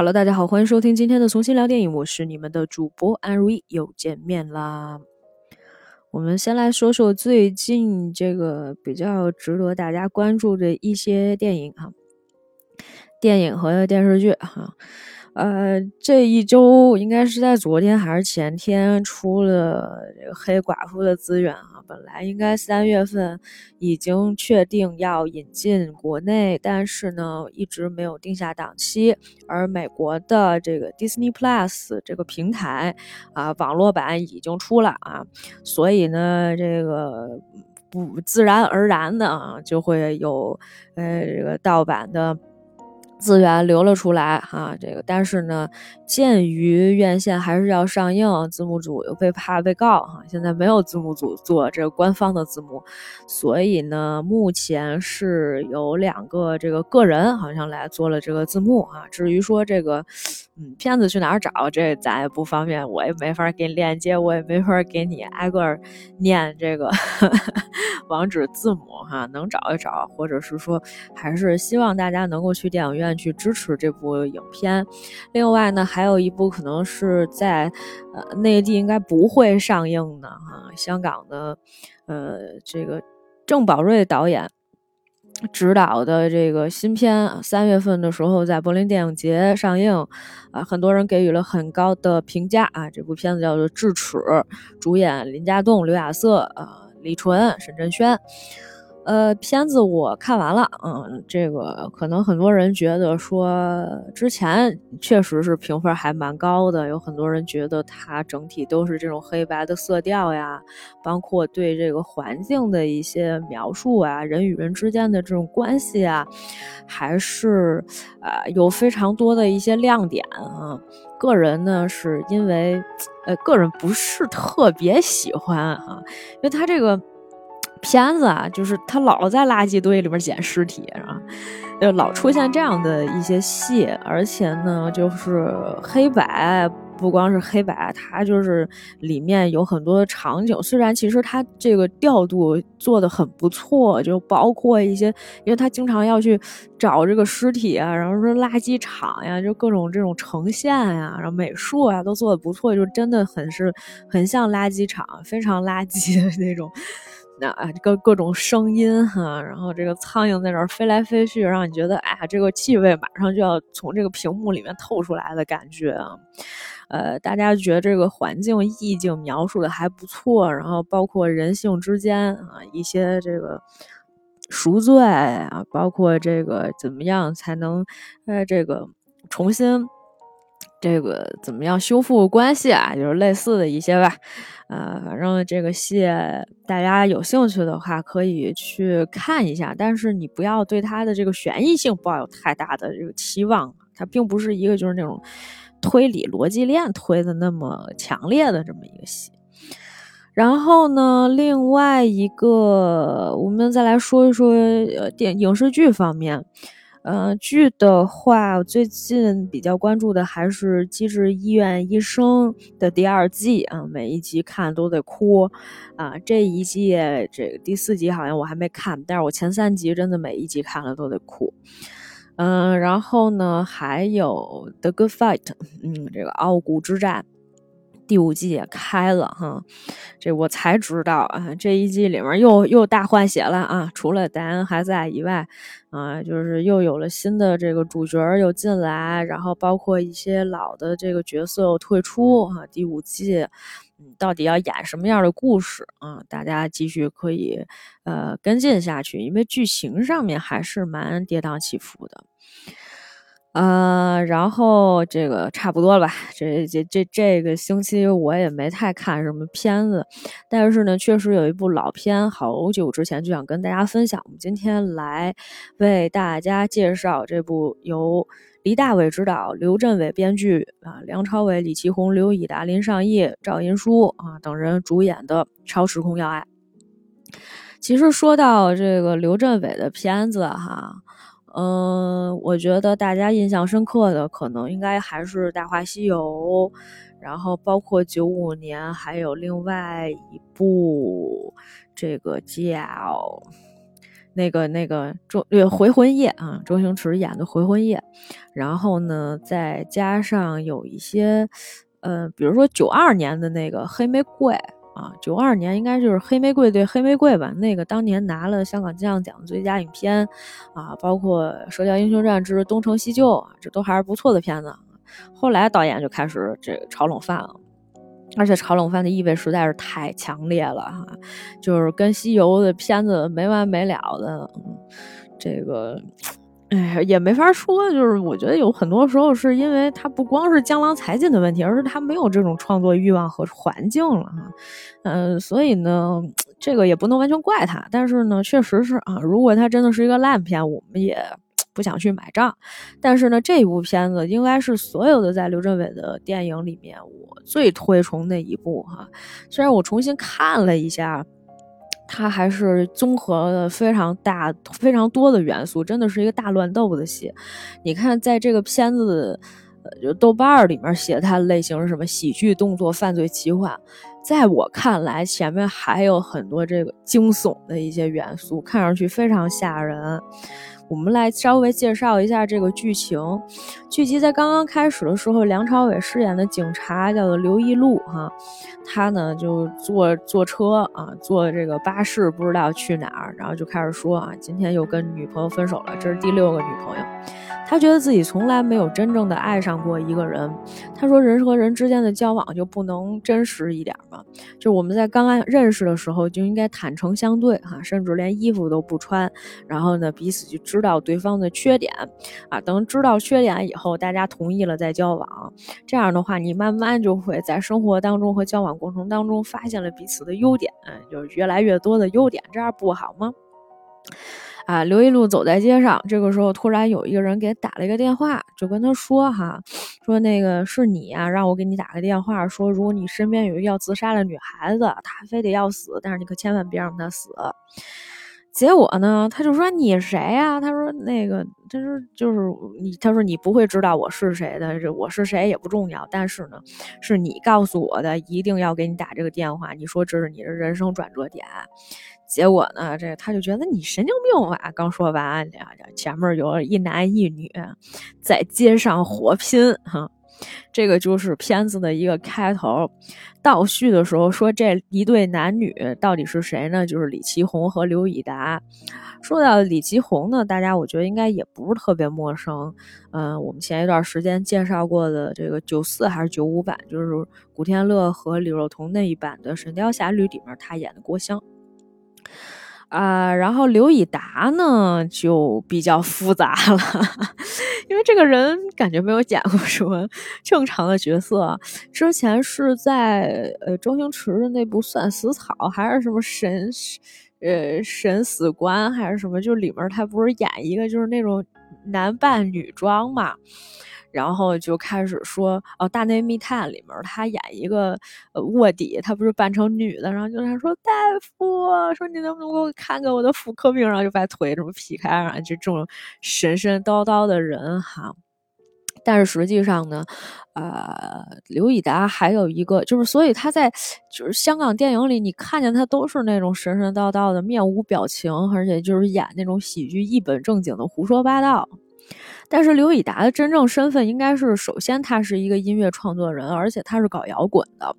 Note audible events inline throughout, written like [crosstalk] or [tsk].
Hello，大家好，欢迎收听今天的重新聊电影，我是你们的主播安如意，又见面啦。我们先来说说最近这个比较值得大家关注的一些电影哈，电影和电视剧哈。呃，这一周应该是在昨天还是前天出了这个黑寡妇的资源啊。本来应该三月份已经确定要引进国内，但是呢一直没有定下档期。而美国的这个 Disney Plus 这个平台啊，网络版已经出了啊，所以呢这个不自然而然的啊就会有呃这个盗版的。资源流了出来哈，这个但是呢，鉴于院线还是要上映，字幕组又被怕被告哈，现在没有字幕组做这个官方的字幕，所以呢，目前是有两个这个个人好像来做了这个字幕啊。至于说这个，嗯，片子去哪儿找，这咱也不方便，我也没法给你链接，我也没法给你挨个念这个 [laughs] 网址字母哈，能找一找，或者是说，还是希望大家能够去电影院。去支持这部影片，另外呢，还有一部可能是在呃内地应该不会上映的哈，香港的呃这个郑宝瑞导演执导的这个新片，三月份的时候在柏林电影节上映，啊，很多人给予了很高的评价啊，这部片子叫做《智齿》，主演林家栋、刘亚瑟、啊李纯、沈震轩。呃，片子我看完了，嗯，这个可能很多人觉得说之前确实是评分还蛮高的，有很多人觉得它整体都是这种黑白的色调呀，包括对这个环境的一些描述啊，人与人之间的这种关系啊，还是呃有非常多的一些亮点啊。个人呢是因为呃个人不是特别喜欢哈，因为它这个。片子啊，就是他老在垃圾堆里面捡尸体，啊，就老出现这样的一些戏，而且呢，就是黑白，不光是黑白，它就是里面有很多的场景。虽然其实它这个调度做的很不错，就包括一些，因为他经常要去找这个尸体啊，然后说垃圾场呀，就各种这种呈现呀，然后美术啊都做的不错，就真的很是很像垃圾场，非常垃圾的那种。那啊，各各种声音哈，然后这个苍蝇在那儿飞来飞去，让你觉得哎呀，这个气味马上就要从这个屏幕里面透出来的感觉啊。呃，大家觉得这个环境意境描述的还不错，然后包括人性之间啊一些这个赎罪啊，包括这个怎么样才能呃这个重新。这个怎么样修复关系啊？就是类似的一些吧，呃，反正这个戏大家有兴趣的话可以去看一下，但是你不要对它的这个悬疑性抱有太大的这个期望，它并不是一个就是那种推理逻辑链推的那么强烈的这么一个戏。然后呢，另外一个我们再来说一说呃电影视剧方面。呃，剧的话，最近比较关注的还是《机智医院医生》的第二季啊，每一集看都得哭啊。这一季这个第四集好像我还没看，但是我前三集真的每一集看了都得哭。嗯，然后呢，还有《The Good Fight》，嗯，这个傲骨之战。第五季也开了哈，这我才知道啊，这一季里面又又大换血了啊！除了戴恩还在以外，啊，就是又有了新的这个主角又进来，然后包括一些老的这个角色又退出哈。第五季，到底要演什么样的故事啊？大家继续可以呃跟进下去，因为剧情上面还是蛮跌宕起伏的。呃，然后这个差不多了吧？这这这这个星期我也没太看什么片子，但是呢，确实有一部老片，好久之前就想跟大家分享。我们今天来为大家介绍这部由黎大伟执导、刘镇伟编剧啊，梁朝伟、李奇红、刘以达、林尚义、赵银书啊等人主演的《超时空要爱》。其实说到这个刘镇伟的片子哈。嗯，我觉得大家印象深刻的可能应该还是《大话西游》，然后包括九五年还有另外一部，这个叫那个那个周呃回魂夜啊，周星驰演的回魂夜，然后呢再加上有一些呃，比如说九二年的那个黑玫瑰。啊，九二年应该就是《黑玫瑰》对《黑玫瑰》吧？那个当年拿了香港金像奖最佳影片，啊，包括《射雕英雄传之东成西就》啊，这都还是不错的片子。后来导演就开始这个炒冷饭了，而且炒冷饭的意味实在是太强烈了哈，就是跟西游的片子没完没了的，嗯这个。哎，也没法说，就是我觉得有很多时候是因为他不光是江郎才尽的问题，而是他没有这种创作欲望和环境了哈。嗯，所以呢，这个也不能完全怪他，但是呢，确实是啊，如果他真的是一个烂片，我们也不想去买账。但是呢，这部片子应该是所有的在刘镇伟的电影里面我最推崇的一部哈。虽然我重新看了一下。它还是综合了非常大、非常多的元素，真的是一个大乱斗的戏。你看，在这个片子，呃，就豆瓣儿里面写它的类型是什么？喜剧、动作、犯罪、奇幻。在我看来，前面还有很多这个惊悚的一些元素，看上去非常吓人。我们来稍微介绍一下这个剧情。剧集在刚刚开始的时候，梁朝伟饰演的警察叫做刘一路，哈，他呢就坐坐车啊，坐这个巴士，不知道去哪儿，然后就开始说啊，今天又跟女朋友分手了，这是第六个女朋友。他觉得自己从来没有真正的爱上过一个人。他说：“人和人之间的交往就不能真实一点吗？就我们在刚刚认识的时候就应该坦诚相对，哈，甚至连衣服都不穿。然后呢，彼此就知道对方的缺点，啊，等知道缺点以后，大家同意了再交往。这样的话，你慢慢就会在生活当中和交往过程当中发现了彼此的优点，嗯，就越来越多的优点，这样不好吗？”啊，刘一路走在街上，这个时候突然有一个人给打了一个电话，就跟他说：“哈，说那个是你呀，让我给你打个电话，说如果你身边有一个要自杀的女孩子，她非得要死，但是你可千万别让她死。”结果呢，他就说：“你谁呀？”他说：“那个，他说就是你。”他说：“你不会知道我是谁的，这我是谁也不重要，但是呢，是你告诉我的，一定要给你打这个电话。你说这是你的人生转折点。”结果呢，这他就觉得你神经病吧？刚说完，前面有一男一女在街上火拼，哈，这个就是片子的一个开头。倒叙的时候说这一对男女到底是谁呢？就是李奇红和刘以达。说到李奇红呢，大家我觉得应该也不是特别陌生。嗯，我们前一段时间介绍过的这个九四还是九五版，就是古天乐和李若彤那一版的《神雕侠侣》里面他演的郭襄。啊，然后刘以达呢就比较复杂了，[laughs] 因为这个人感觉没有演过什么正常的角色。之前是在呃周星驰的那部《算死草》还是什么神呃神死官还是什么，就里面他不是演一个就是那种男扮女装嘛。然后就开始说哦，《大内密探》里面他演一个呃卧底，他不是扮成女的，然后就他说大夫，说你能不能给我看看我的妇科病，然后就把腿这么劈开，然后就这种神神叨叨的人哈。但是实际上呢，呃，刘以达还有一个就是，所以他在就是香港电影里，你看见他都是那种神神叨叨的，面无表情，而且就是演那种喜剧一本正经的胡说八道。但是刘以达的真正身份应该是，首先他是一个音乐创作人，而且他是搞摇滚的。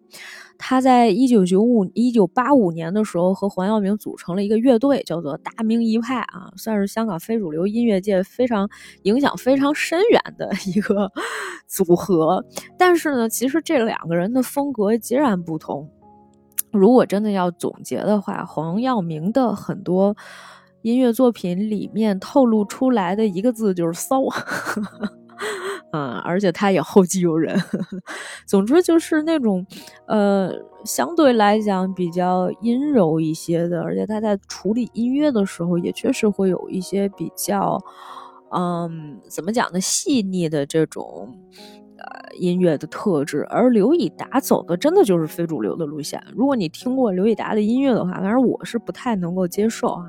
他在一九九五、一九八五年的时候和黄耀明组成了一个乐队，叫做大明一派啊，算是香港非主流音乐界非常影响非常深远的一个组合。但是呢，其实这两个人的风格截然不同。如果真的要总结的话，黄耀明的很多。音乐作品里面透露出来的一个字就是骚，[laughs] 嗯，而且他也后继有人。[laughs] 总之就是那种，呃，相对来讲比较阴柔一些的，而且他在处理音乐的时候也确实会有一些比较，嗯，怎么讲呢，细腻的这种呃音乐的特质。而刘以达走的真的就是非主流的路线。如果你听过刘以达的音乐的话，反正我是不太能够接受啊。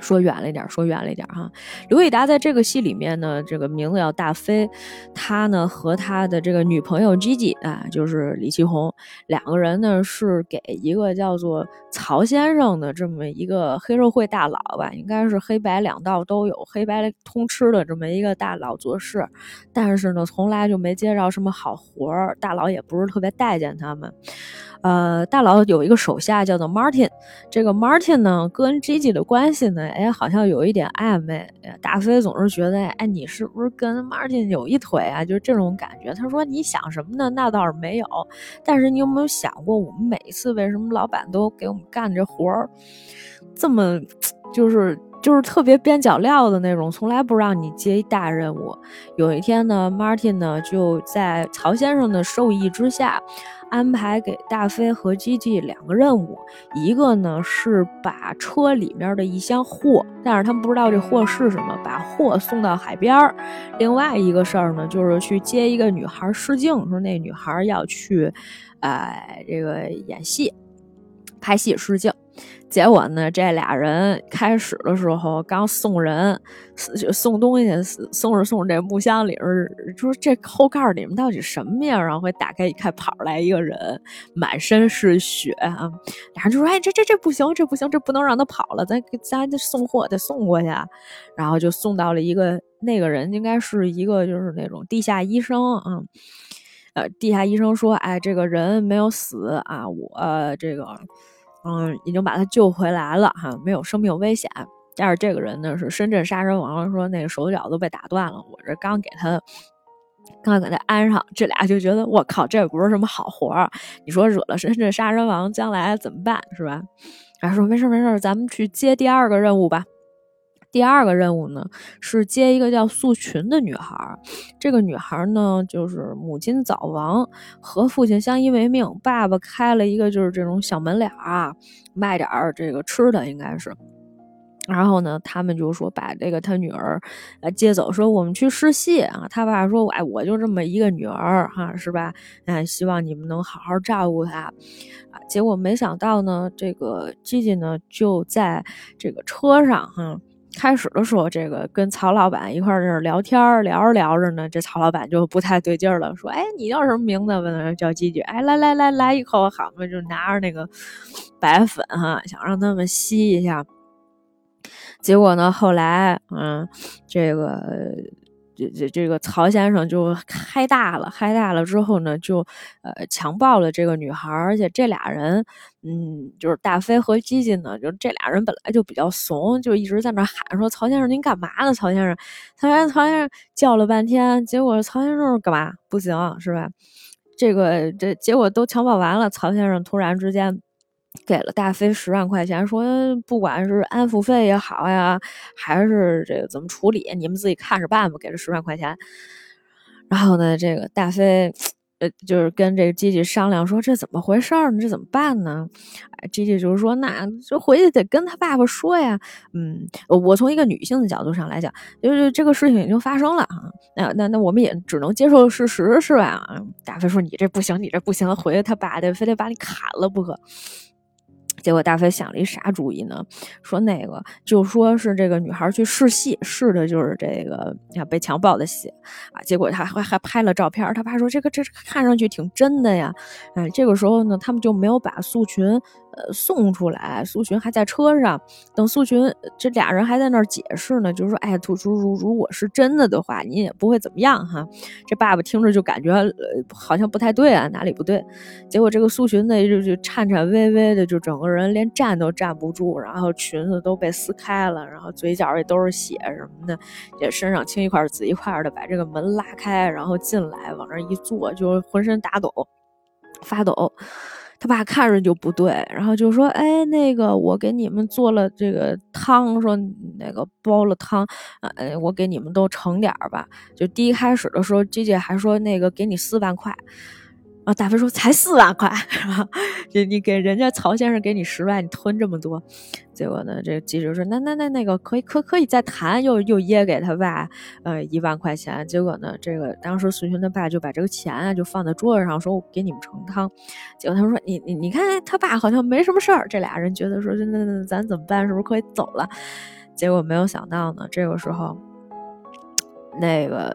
说远了一点，说远了一点哈。刘以达在这个戏里面呢，这个名字叫大飞，他呢和他的这个女朋友 Gigi 啊，就是李奇红，两个人呢是给一个叫做曹先生的这么一个黑社会大佬吧，应该是黑白两道都有，黑白通吃的这么一个大佬做事，但是呢从来就没接着什么好活儿，大佬也不是特别待见他们。呃，大佬有一个手下叫做 Martin，这个 Martin 呢跟 Gigi 的关系呢，哎，好像有一点暧昧。大飞总是觉得，哎，你是不是跟 Martin 有一腿啊？就是这种感觉。他说你想什么呢？那倒是没有。但是你有没有想过，我们每一次为什么老板都给我们干这活儿，这么就是就是特别边角料的那种，从来不让你接一大任务。有一天呢，Martin 呢就在曹先生的授意之下。安排给大飞和基基两个任务，一个呢是把车里面的一箱货，但是他们不知道这货是什么，把货送到海边儿。另外一个事儿呢，就是去接一个女孩试镜，说那女孩要去，呃，这个演戏、拍戏试镜。结果呢，这俩人开始的时候刚送人，送东西，送着送着这木箱里边，说这后盖里面到底什么呀？然后会打开一看，跑来一个人，满身是血啊！俩人就说：“哎，这这这不行，这不行，这不能让他跑了，咱咱得送货，得送过去。”然后就送到了一个那个人，应该是一个就是那种地下医生啊。呃，地下医生说：“哎，这个人没有死啊，我这个。”嗯，已经把他救回来了哈，没有生命危险。但是这个人呢是深圳杀人王，说那个手脚都被打断了。我这刚给他，刚给他安上，这俩就觉得我靠，这也不是什么好活儿。你说惹了深圳杀人王，将来怎么办是吧？还说没事没事，咱们去接第二个任务吧。第二个任务呢，是接一个叫素群的女孩。这个女孩呢，就是母亲早亡，和父亲相依为命。爸爸开了一个就是这种小门脸啊，卖点儿这个吃的，应该是。然后呢，他们就说把这个他女儿呃接走，说我们去试戏啊。他爸说，哎，我就这么一个女儿哈，是吧？哎，希望你们能好好照顾她啊。结果没想到呢，这个吉吉呢就在这个车上哈。开始的时候，这个跟曹老板一块儿这聊天，聊着聊着呢，这曹老板就不太对劲儿了，说：“哎，你叫什么名字？”问他叫几句。哎，来来来来一口，好嘛，就拿着那个白粉哈，想让他们吸一下。结果呢，后来，嗯，这个。这这这个曹先生就嗨大了，嗨大了之后呢，就呃强暴了这个女孩，而且这俩人，嗯，就是大飞和基金呢，就这俩人本来就比较怂，就一直在那喊说：“曹先生您干嘛呢？”曹先生，曹先曹先生叫了半天，结果曹先生干嘛？不行是吧？这个这结果都强暴完了，曹先生突然之间。给了大飞十万块钱，说不管是安抚费也好呀，还是这个怎么处理，你们自己看着办吧。给了十万块钱，然后呢，这个大飞呃就是跟这个吉吉商量说这怎么回事儿？这怎么办呢？哎，吉吉就是说那就回去得跟他爸爸说呀。嗯，我从一个女性的角度上来讲，就是这个事情已经发生了啊。那那那我们也只能接受事实是吧？大飞说你这不行，你这不行，回去他爸得非得把你砍了不可。结果大飞想了一啥主意呢？说那个就说是这个女孩去试戏，试的就是这个要被强暴的戏啊。结果他还还拍了照片，他爸说这个这看上去挺真的呀。哎，这个时候呢，他们就没有把素群。呃，送出来，苏洵还在车上，等苏洵这俩人还在那儿解释呢，就是说，哎，如如如果是真的的话，您也不会怎么样哈。这爸爸听着就感觉呃好像不太对啊，哪里不对？结果这个苏洵呢就就颤颤巍巍的，就整个人连站都站不住，然后裙子都被撕开了，然后嘴角也都是血什么的，也身上青一块紫一块的，把这个门拉开，然后进来往那一坐，就浑身打抖，发抖。他爸看着就不对，然后就说：“哎，那个我给你们做了这个汤，说那个煲了汤，哎，我给你们都盛点儿吧。”就第一开始的时候，姐姐还说那个给你四万块。大飞说才四万块，[laughs] 你你给人家曹先生给你十万，你吞这么多，结果呢，这记者说那那那那个可以可可以再谈，又又噎给他爸呃一万块钱，结果呢，这个当时孙权他爸就把这个钱啊就放在桌子上，说我给你们盛汤，结果他说你你你看他爸好像没什么事儿，这俩人觉得说那那咱怎么办？是不是可以走了？结果没有想到呢，这个时候，那个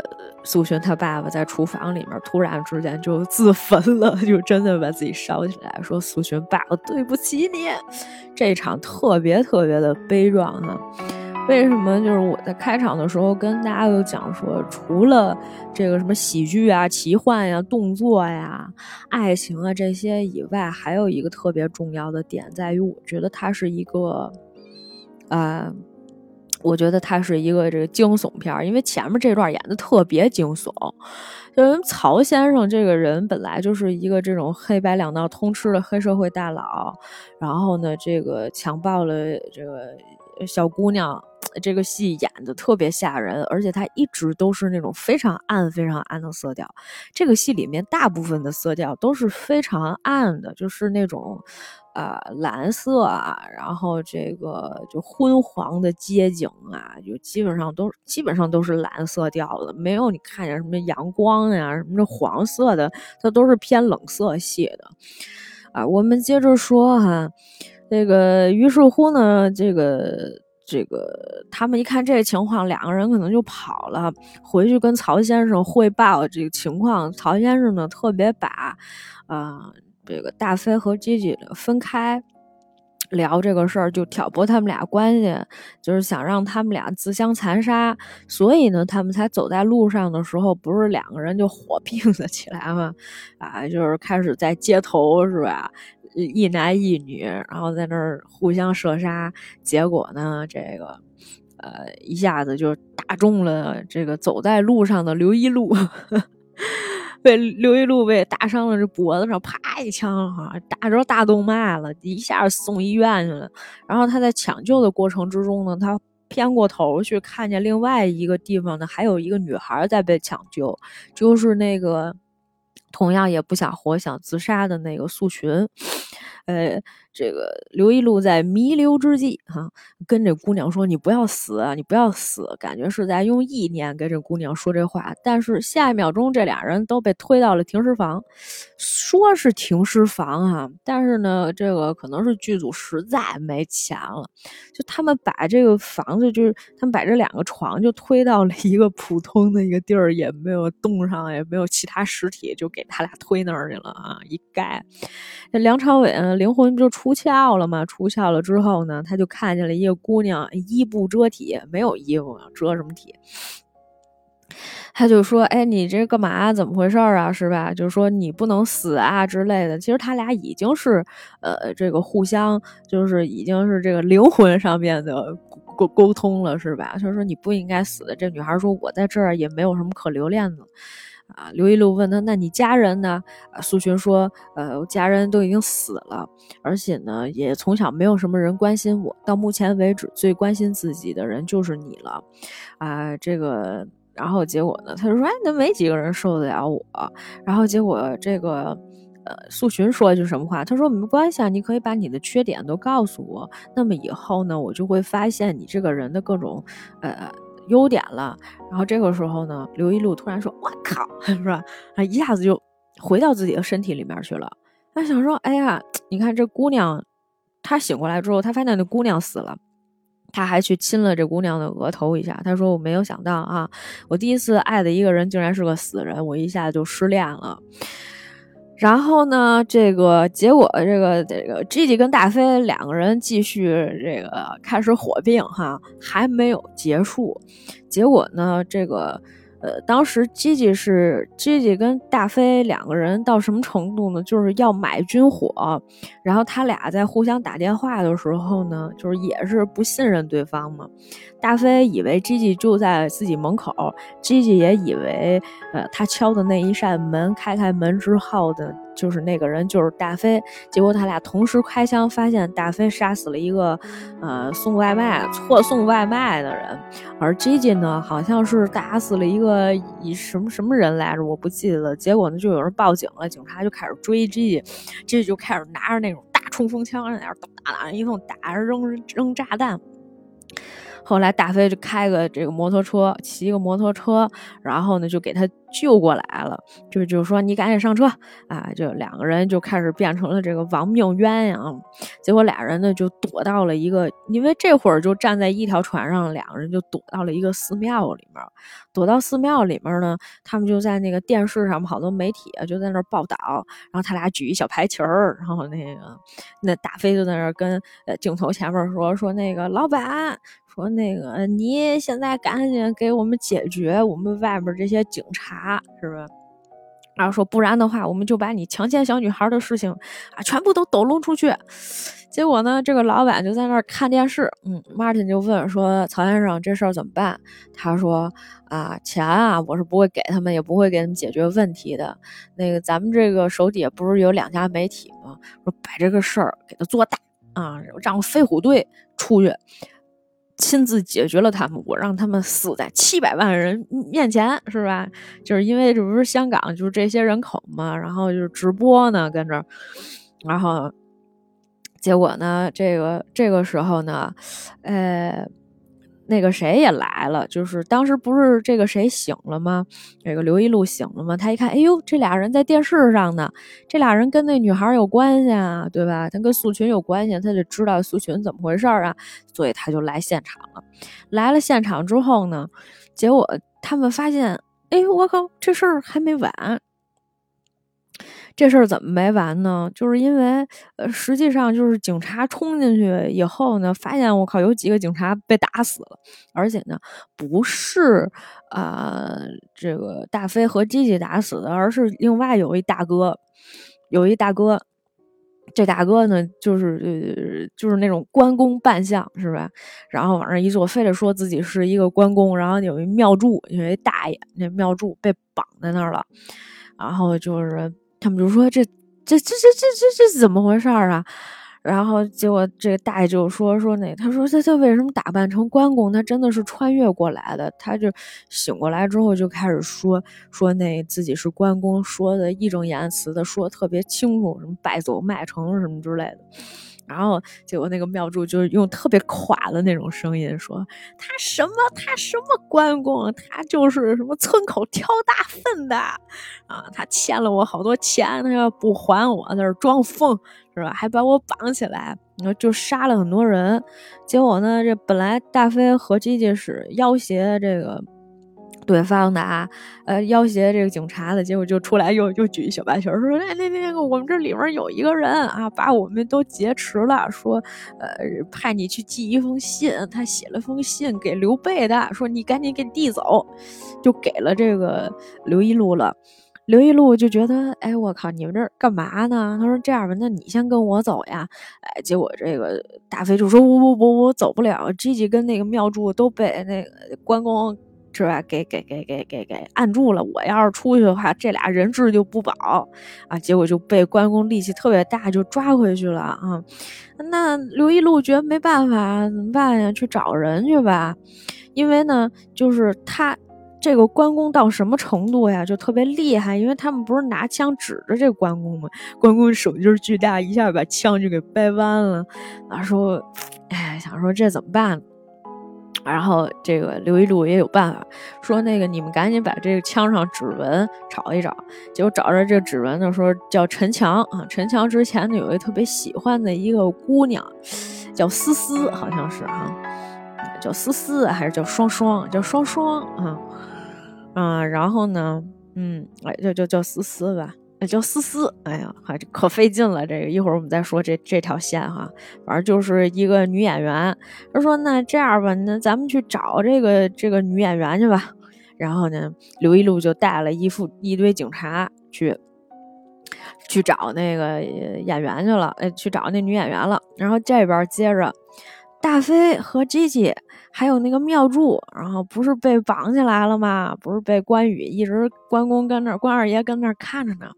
苏洵他爸爸在厨房里面突然之间就自焚了，[laughs] 就真的把自己烧起来，说苏洵爸爸对不起你。这一场特别特别的悲壮哈。为什么？就是我在开场的时候跟大家有讲说，除了这个什么喜剧啊、奇幻呀、动作呀、爱情啊这些以外，还有一个特别重要的点在于，我觉得它是一个，呃，我觉得它是一个这个惊悚片，因为前面这段演的特别惊悚。就是曹先生这个人本来就是一个这种黑白两道通吃的黑社会大佬，然后呢，这个强暴了这个小姑娘。这个戏演的特别吓人，而且它一直都是那种非常暗、非常暗的色调。这个戏里面大部分的色调都是非常暗的，就是那种，呃，蓝色啊，然后这个就昏黄的街景啊，就基本上都基本上都是蓝色调的，没有你看见什么阳光呀、什么这黄色的，它都是偏冷色系的。啊，我们接着说哈，这个于是乎呢，这个。这个他们一看这个情况，两个人可能就跑了，回去跟曹先生汇报这个情况。曹先生呢，特别把，呃，这个大飞和吉吉分开聊这个事儿，就挑拨他们俩关系，就是想让他们俩自相残杀。所以呢，他们才走在路上的时候，不是两个人就火 [laughs] 并了起来吗？啊，就是开始在街头，是吧？一男一女，然后在那儿互相射杀，结果呢，这个，呃，一下子就打中了这个走在路上的刘一路，[laughs] 被刘一路被打伤了这脖子上，啪一枪，哈，打着大动脉了，一下送医院去了。然后他在抢救的过程之中呢，他偏过头去看见另外一个地方呢，还有一个女孩在被抢救，就是那个同样也不想活、想自杀的那个素群。呃，这个刘一路在弥留之际，哈，跟这姑娘说：“你不要死啊，你不要死。”感觉是在用意念跟这姑娘说这话。但是下一秒钟，这俩人都被推到了停尸房，说是停尸房哈，但是呢，这个可能是剧组实在没钱了，就他们把这个房子，就是他们把这两个床就推到了一个普通的一个地儿，也没有冻上，也没有其他尸体，就给他俩推那儿去了啊！一盖，那梁朝伟？灵魂就出出窍了吗？出窍了之后呢，他就看见了一个姑娘，衣不遮体，没有衣服遮什么体？他就说：“哎，你这干嘛？怎么回事啊？是吧？就是说你不能死啊之类的。其实他俩已经是，呃，这个互相就是已经是这个灵魂上面的沟沟通了，是吧？他说你不应该死的。这女孩说：我在这儿也没有什么可留恋的。”啊，刘一路问他：“那你家人呢？”啊，苏洵说：“呃，我家人都已经死了，而且呢，也从小没有什么人关心我。到目前为止，最关心自己的人就是你了。”啊，这个，然后结果呢？他就说：“哎，那没几个人受得了我。”然后结果这个，呃，苏洵说一句什么话？他说：“没关系啊，你可以把你的缺点都告诉我。那么以后呢，我就会发现你这个人的各种，呃。”优点了，然后这个时候呢，刘一路突然说：“我靠，[laughs] 是吧？”啊，一下子就回到自己的身体里面去了。他想说：“哎呀，你看这姑娘，他醒过来之后，他发现那姑娘死了，他还去亲了这姑娘的额头一下。他说：‘我没有想到啊，我第一次爱的一个人竟然是个死人，我一下子就失恋了。’”然后呢，这个结果，这个这个 Gigi 跟大飞两个人继续这个开始火并哈，还没有结束。结果呢，这个。呃，当时吉吉是吉吉跟大飞两个人到什么程度呢？就是要买军火，然后他俩在互相打电话的时候呢，就是也是不信任对方嘛。大飞以为吉吉就在自己门口吉吉也以为，呃，他敲的那一扇门，开开门之后的。就是那个人，就是大飞。结果他俩同时开枪，发现大飞杀死了一个，呃，送外卖错送外卖的人，而 Gigi 呢，好像是打死了一个以什么什么人来着，我不记得了。结果呢，就有人报警了，警察就开始追 Gigi，Gigi 就开始拿着那种大冲锋枪在那儿打，一通打，扔扔炸弹。后来大飞就开个这个摩托车，骑个摩托车，然后呢就给他救过来了，就就说你赶紧上车啊！就两个人就开始变成了这个亡命鸳鸯。结果俩人呢就躲到了一个，因为这会儿就站在一条船上，两个人就躲到了一个寺庙里面。躲到寺庙里面呢，他们就在那个电视上，好多媒体就在那报道，然后他俩举一小牌旗儿，然后那个那大飞就在那跟呃镜头前面说说那个老板。说那个，你现在赶紧给我们解决我们外边这些警察，是吧？然后说不然的话，我们就把你强奸小女孩的事情啊，全部都抖露出去。结果呢，这个老板就在那儿看电视，嗯，Martin 就问说：“曹先生，这事儿怎么办？”他说：“啊，钱啊，我是不会给他们，也不会给他们解决问题的。那个咱们这个手底下不是有两家媒体吗？说把这个事儿给他做大啊，让飞虎队出去。”亲自解决了他们，我让他们死在七百万人面前，是吧？就是因为这不是香港，就是这些人口嘛，然后就是直播呢，跟着，然后结果呢，这个这个时候呢，呃。那个谁也来了，就是当时不是这个谁醒了吗？这个刘一路醒了吗？他一看，哎呦，这俩人在电视上呢，这俩人跟那女孩有关系啊，对吧？他跟素群有关系，他就知道素群怎么回事儿啊，所以他就来现场了。来了现场之后呢，结果他们发现，哎，我靠，这事儿还没完。这事儿怎么没完呢？就是因为，呃，实际上就是警察冲进去以后呢，发现我靠，有几个警察被打死了，而且呢，不是啊，这个大飞和吉吉打死的，而是另外有一大哥，有一大哥，这大哥呢，就是就是那种关公扮相，是吧？然后往那一坐，非得说自己是一个关公，然后有一庙祝，有一大爷，那庙祝被绑在那儿了，然后就是。他们就说这这这这这这这怎么回事儿啊？然后结果这个大爷就说说那他说他他为什么打扮成关公？他真的是穿越过来的。他就醒过来之后就开始说说那自己是关公，说的义正言辞的说特别清楚，什么败走麦城什么之类的。然后结果那个庙祝就是用特别垮的那种声音说：“他什么他什么关公，他就是什么村口挑大粪的啊！他欠了我好多钱，他要不还我，在这装疯是吧？还把我绑起来，然后就杀了很多人。结果呢，这本来大飞和吉吉是要挟这个。”对方的啊，呃，要挟这个警察的结果就出来，又又举小白旗说：“那那那个，我们这里面有一个人啊，把我们都劫持了，说，呃，派你去寄一封信，他写了封信给刘备的，说你赶紧给递走，就给了这个刘一路了。刘一路就觉得，哎，我靠，你们这干嘛呢？他说这样吧，那你先跟我走呀。哎，结果这个大飞就说：不不不，我走不了。G G 跟那个妙祝都被那个关公。是吧？给给给给给给按住了。我要是出去的话，这俩人质就不保啊！结果就被关公力气特别大，就抓回去了啊。那刘一路觉得没办法，怎么办呀？去找人去吧。因为呢，就是他这个关公到什么程度呀？就特别厉害。因为他们不是拿枪指着这关公吗？关公手劲巨大，一下把枪就给掰弯了。那时候，哎，想说这怎么办？然后这个刘一路也有办法，说那个你们赶紧把这个枪上指纹找一找。结果找着这指纹的时候，叫陈强啊。陈强之前呢有一特别喜欢的一个姑娘，叫思思，好像是哈，叫思思还是叫双双？叫双双啊，嗯，然后呢，嗯，哎，就就叫思思吧。叫思思，哎呀，还可费劲了。这个一会儿我们再说这这条线哈，反正就是一个女演员。他说：“那这样吧，那咱们去找这个这个女演员去吧。”然后呢，刘一路就带了一副一堆警察去去找那个演员去了，哎，去找那女演员了。然后这边接着，大飞和吉吉。还有那个妙祝，然后不是被绑起来了吗？不是被关羽一直关公跟那儿关二爷跟那儿看着呢。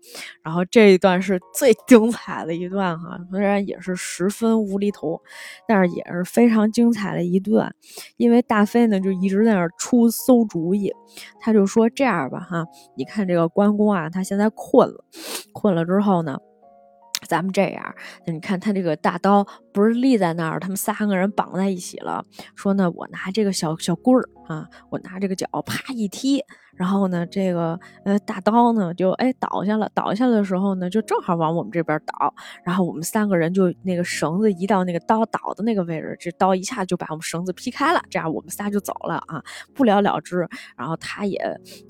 然后这一段是最精彩的一段哈，虽然也是十分无厘头，但是也是非常精彩的一段。因为大飞呢就一直在那儿出馊主意，他就说这样吧哈，你看这个关公啊，他现在困了，困了之后呢。咱们这样，你看他这个大刀不是立在那儿，他们三个人绑在一起了。说呢，我拿这个小小棍儿啊，我拿这个脚啪一踢。然后呢，这个呃大刀呢就哎倒下了，倒下的时候呢就正好往我们这边倒，然后我们三个人就那个绳子移到那个刀倒的那个位置，这刀一下就把我们绳子劈开了，这样我们仨就走了啊，不了了之。然后他也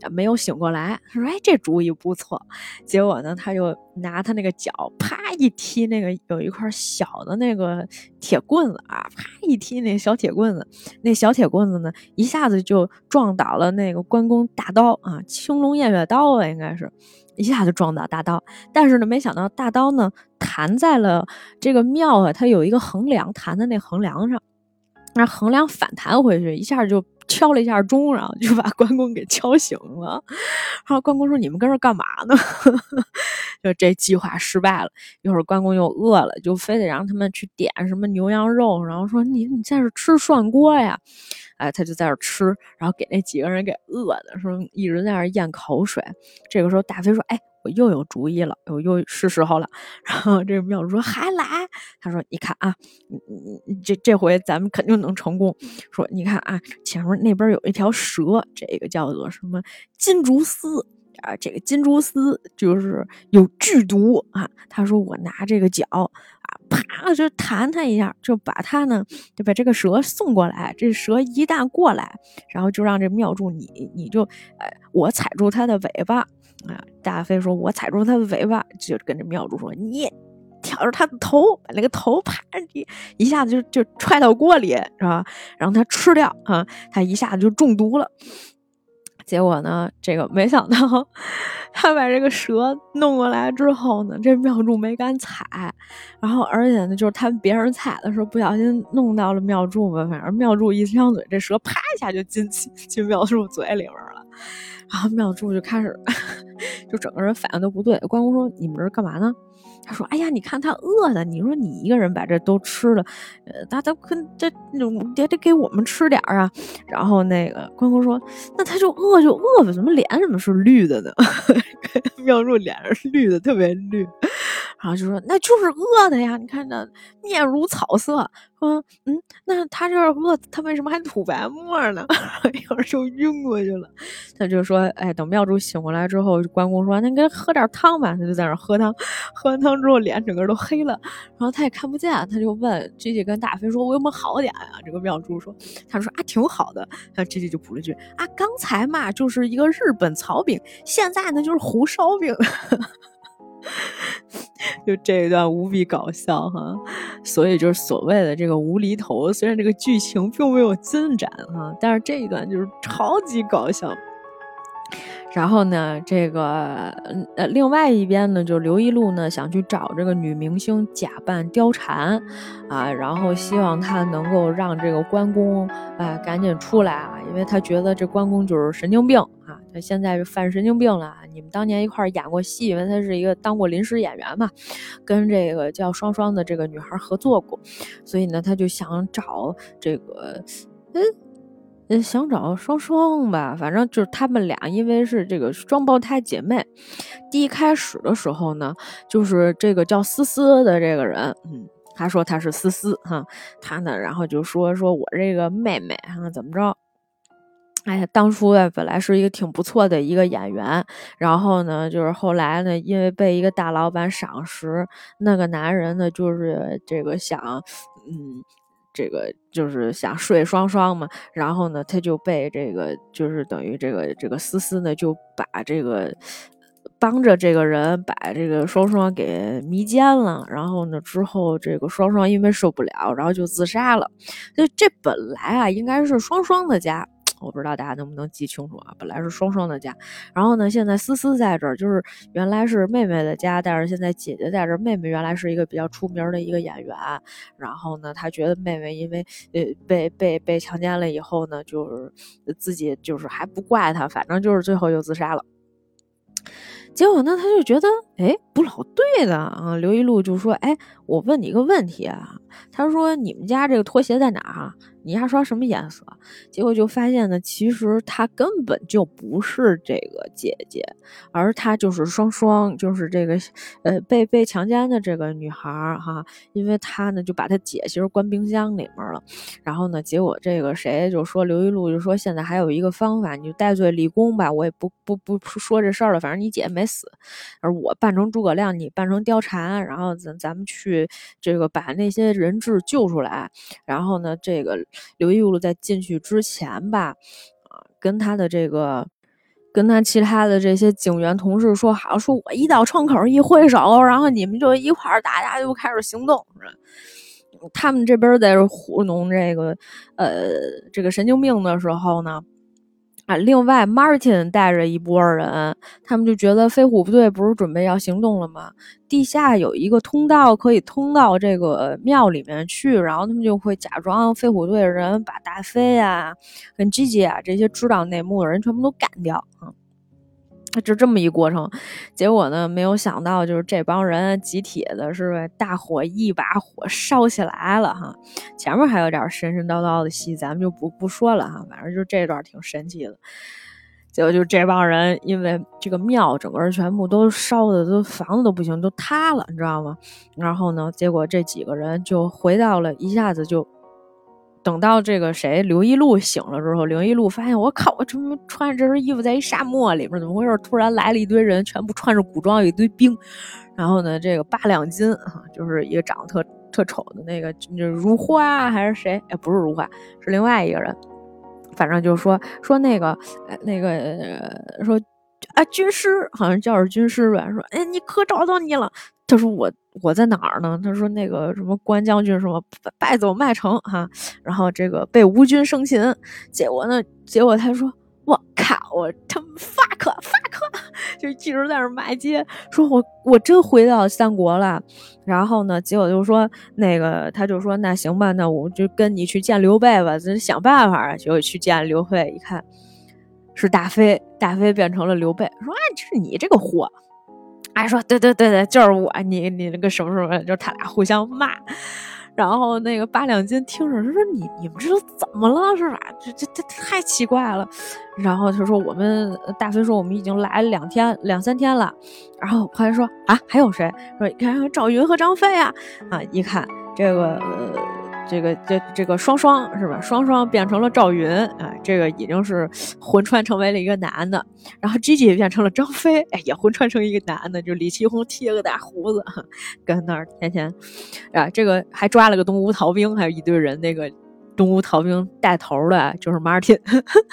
没有醒过来，他说哎这主意不错。结果呢，他就拿他那个脚啪一踢那个有一块小的那个铁棍子啊，啪一踢那小铁棍子，那小铁棍子呢一下子就撞倒了那个关公大。刀啊，青龙偃月刀啊，应该是一下就撞倒大刀，但是呢，没想到大刀呢弹在了这个庙啊，它有一个横梁，弹在那横梁上，那横梁反弹回去，一下就敲了一下钟，然后就把 [laughs] 关公给敲醒了。然后关公说：“你们跟这干嘛呢？” [laughs] 就这计划失败了。一会儿关公又饿了，就非得让他们去点什么牛羊肉，然后说：“你你在这吃涮锅呀？”哎，他就在这吃，然后给那几个人给饿的，说一直在那咽口水。这个时候，大飞说：“哎，我又有主意了，我又是时候了。”然后这个庙主说：“还来？”他说：“你看啊，你你这这回咱们肯定能成功。说你看啊，前面那边有一条蛇，这个叫做什么金竹丝啊？这个金蛛丝就是有剧毒啊。他说我拿这个脚啊。”啪，就弹他一下，就把他呢，就把这个蛇送过来。这蛇一旦过来，然后就让这庙祝你，你就，哎，我踩住他的尾巴啊！大飞说：“我踩住他的尾巴。”就跟这庙祝说：“你挑着他的头，把那个头啪一一下子就就踹到锅里，是吧？让他吃掉啊！他一下子就中毒了。”结果呢？这个没想到，他把这个蛇弄过来之后呢，这妙柱没敢踩，然后而且呢，就是他别人踩的时候不小心弄到了妙柱吧，反正妙柱一张嘴，这蛇啪一下就进去进妙柱嘴里边了，然后妙柱就开始，[laughs] 就整个人反应都不对。关公说：“你们这干嘛呢？”他说：“哎呀，你看他饿的，你说你一个人把这都吃了，呃，他他跟这也得给我们吃点儿啊。”然后那个关公说：“那他就饿就饿吧，怎么脸怎么是绿的呢？” [laughs] 妙入脸是绿的，特别绿。然后就说：“那就是饿的呀，你看那面如草色。”说：“嗯，那他这饿，他为什么还吐白沫呢？” [laughs] 一会儿就晕过去了。他就说：“哎，等庙祝醒过来之后，关公说：‘那给喝点汤吧。’他就在那喝汤，喝完汤之后脸整个都黑了。然后他也看不见，他就问 J J 跟大飞说：‘我有没有好点啊？’这个庙祝说：‘他说啊，挺好的。’他 J J 就补了句：‘啊，刚才嘛就是一个日本草饼，现在呢就是胡烧饼。’就这一段无比搞笑哈，所以就是所谓的这个无厘头。虽然这个剧情并没有进展哈，但是这一段就是超级搞笑。然后呢，这个呃，另外一边呢，就刘一路呢想去找这个女明星假扮貂蝉啊，然后希望她能够让这个关公啊赶紧出来啊，因为他觉得这关公就是神经病啊。他现在犯神经病了。你们当年一块演过戏，因为他是一个当过临时演员嘛，跟这个叫双双的这个女孩合作过，所以呢，他就想找这个，嗯，嗯想找双双吧。反正就是他们俩，因为是这个双胞胎姐妹。第一开始的时候呢，就是这个叫思思的这个人，嗯，他说他是思思哈，他呢，然后就说说我这个妹妹哈，怎么着？哎呀，当初啊，本来是一个挺不错的一个演员，然后呢，就是后来呢，因为被一个大老板赏识，那个男人呢，就是这个想，嗯，这个就是想睡双双嘛，然后呢，他就被这个就是等于这个这个思思呢，就把这个帮着这个人把这个双双给迷奸了，然后呢，之后这个双双因为受不了，然后就自杀了。所以这本来啊，应该是双双的家。我不知道大家能不能记清楚啊？本来是双双的家，然后呢，现在思思在这儿，就是原来是妹妹的家，但是现在姐姐在这儿。妹妹原来是一个比较出名的一个演员，然后呢，她觉得妹妹因为呃被被被强奸了以后呢，就是自己就是还不怪她，反正就是最后又自杀了。结果呢，他就觉得哎不老对的啊。刘一路就说：“哎，我问你一个问题啊。”他说：“你们家这个拖鞋在哪儿？你牙刷什么颜色？结果就发现呢，其实她根本就不是这个姐姐，而她就是双双，就是这个呃被被强奸的这个女孩儿哈，因为她呢就把她姐其实关冰箱里面了，然后呢，结果这个谁就说刘一路就说现在还有一个方法，你就戴罪立功吧，我也不不不说这事儿了，反正你姐没死，而我扮成诸葛亮，你扮成貂蝉，然后咱咱们去这个把那些人质救出来，然后呢，这个刘一路在进去之前吧，啊，跟他的这个，跟他其他的这些警员同事说好，说我一到窗口一挥手，然后你们就一块儿大家就开始行动。他们这边在糊弄这个，呃，这个神经病的时候呢。啊，另外，Martin 带着一波人，他们就觉得飞虎部队不是准备要行动了吗？地下有一个通道可以通到这个庙里面去，然后他们就会假装飞虎队的人把大飞啊、跟 Gigi 啊这些知道内幕的人全部都干掉啊。就这么一过程，结果呢，没有想到就是这帮人集体的是大火一把火烧起来了哈。前面还有点神神叨叨的戏，咱们就不不说了哈。反正就这段挺神奇的。结果就这帮人因为这个庙整个全部都烧的都房子都不行，都塌了，你知道吗？然后呢，结果这几个人就回到了，一下子就。等到这个谁刘一路醒了之后，刘一路发现我靠，我怎么穿着这身衣服在一沙漠里边？怎么回事？突然来了一堆人，全部穿着古装，一堆兵。然后呢，这个八两金啊，就是一个长得特特丑的那个，如花还是谁？哎，不是如花，是另外一个人。反正就说说那个那个说啊，军师好像叫是军师吧？说哎，你可找到你了。他说我。我在哪儿呢？他说那个什么关将军什么败走麦城哈，然后这个被吴军生擒，结果呢，结果他说我靠，我他妈 fuck [laughs] fuck，就一直在那骂街，说我我真回到三国了。然后呢，结果就说那个他就说那行吧，那我就跟你去见刘备吧，咱想办法啊。结果去见刘备，一看是大飞，大飞变成了刘备，说啊，就是你这个货。还说对对对对，就是我，你你那个什么什么，就是他俩互相骂，然后那个八两金听着他说你你们这都怎么了是吧？这这这太奇怪了。然后他说我们大飞说我们已经来两天两三天了，然后后来说啊还有谁？说你看赵云和张飞啊啊，一看这个。这个这这个双双是吧？双双变成了赵云啊，这个已经是魂穿成为了一个男的。然后 Gigi 变成了张飞，哎，也魂穿成一个男的，就李奇红剃了个大胡子，跟那儿天天啊，这个还抓了个东吴逃兵，还有一堆人。那个东吴逃兵带头的就是 Martin，